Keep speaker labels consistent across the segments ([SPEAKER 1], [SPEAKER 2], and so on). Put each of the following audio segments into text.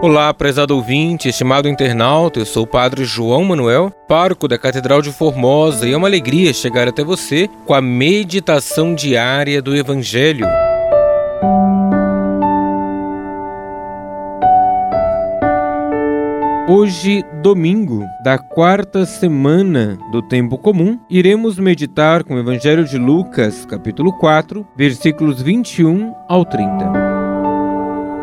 [SPEAKER 1] Olá, prezado ouvinte, estimado internauta, eu sou o Padre João Manuel, pároco da Catedral de Formosa, e é uma alegria chegar até você com a meditação diária do Evangelho. Hoje, domingo da quarta semana do tempo comum, iremos meditar com o Evangelho de Lucas, capítulo 4, versículos 21 ao 30.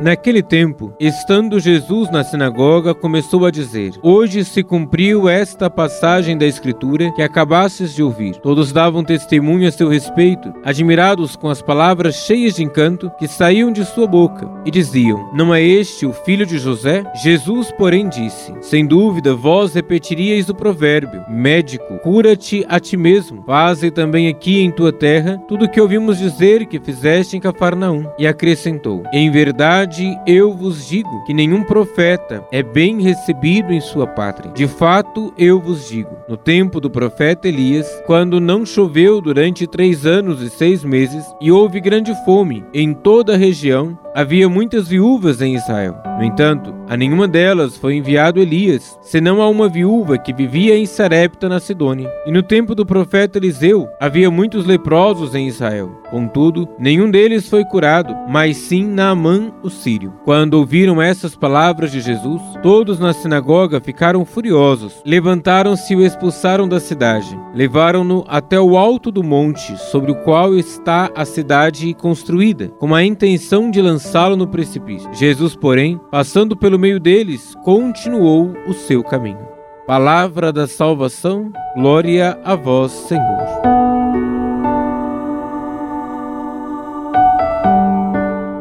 [SPEAKER 1] Naquele tempo, estando Jesus na sinagoga, começou a dizer: Hoje se cumpriu esta passagem da Escritura que acabastes de ouvir. Todos davam testemunho a seu respeito, admirados com as palavras cheias de encanto que saíam de sua boca, e diziam: Não é este o filho de José? Jesus, porém, disse: Sem dúvida, vós repetiríeis o provérbio: Médico, cura-te a ti mesmo. Faze também aqui em tua terra tudo o que ouvimos dizer que fizeste em Cafarnaum. E acrescentou: Em verdade, verdade eu vos digo que nenhum profeta é bem recebido em sua pátria. De fato, eu vos digo: no tempo do profeta Elias, quando não choveu durante três anos e seis meses, e houve grande fome em toda a região, havia muitas viúvas em Israel. No entanto, a nenhuma delas foi enviado Elias, senão a uma viúva que vivia em Sarepta, na Sidônia. E no tempo do profeta Eliseu, havia muitos leprosos em Israel. Contudo, nenhum deles foi curado, mas sim Naamã, o sírio. Quando ouviram essas palavras de Jesus, todos na sinagoga ficaram furiosos. Levantaram-se e o expulsaram da cidade. Levaram-no até o alto do monte, sobre o qual está a cidade construída, com a intenção de lançar lançá-lo no precipício. Jesus, porém, passando pelo meio deles, continuou o seu caminho. Palavra da salvação, glória a vós, Senhor.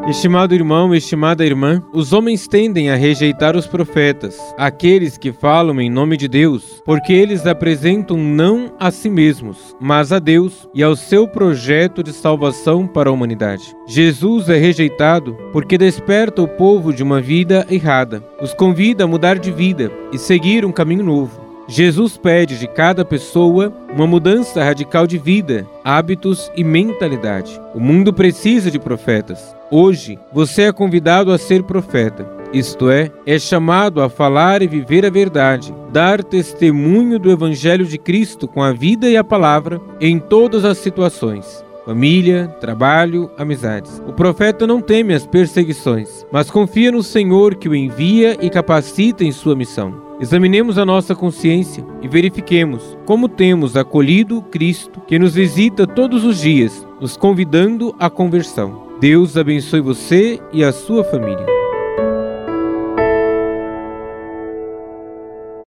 [SPEAKER 1] Estimado irmão, estimada irmã, os homens tendem a rejeitar os profetas, aqueles que falam em nome de Deus, porque eles apresentam não a si mesmos, mas a Deus e ao seu projeto de salvação para a humanidade. Jesus é rejeitado porque desperta o povo de uma vida errada, os convida a mudar de vida e seguir um caminho novo. Jesus pede de cada pessoa uma mudança radical de vida, hábitos e mentalidade. O mundo precisa de profetas. Hoje, você é convidado a ser profeta. Isto é, é chamado a falar e viver a verdade, dar testemunho do Evangelho de Cristo com a vida e a palavra em todas as situações família, trabalho, amizades. O profeta não teme as perseguições, mas confia no Senhor que o envia e capacita em sua missão. Examinemos a nossa consciência e verifiquemos como temos acolhido Cristo que nos visita todos os dias, nos convidando à conversão. Deus abençoe você e a sua família.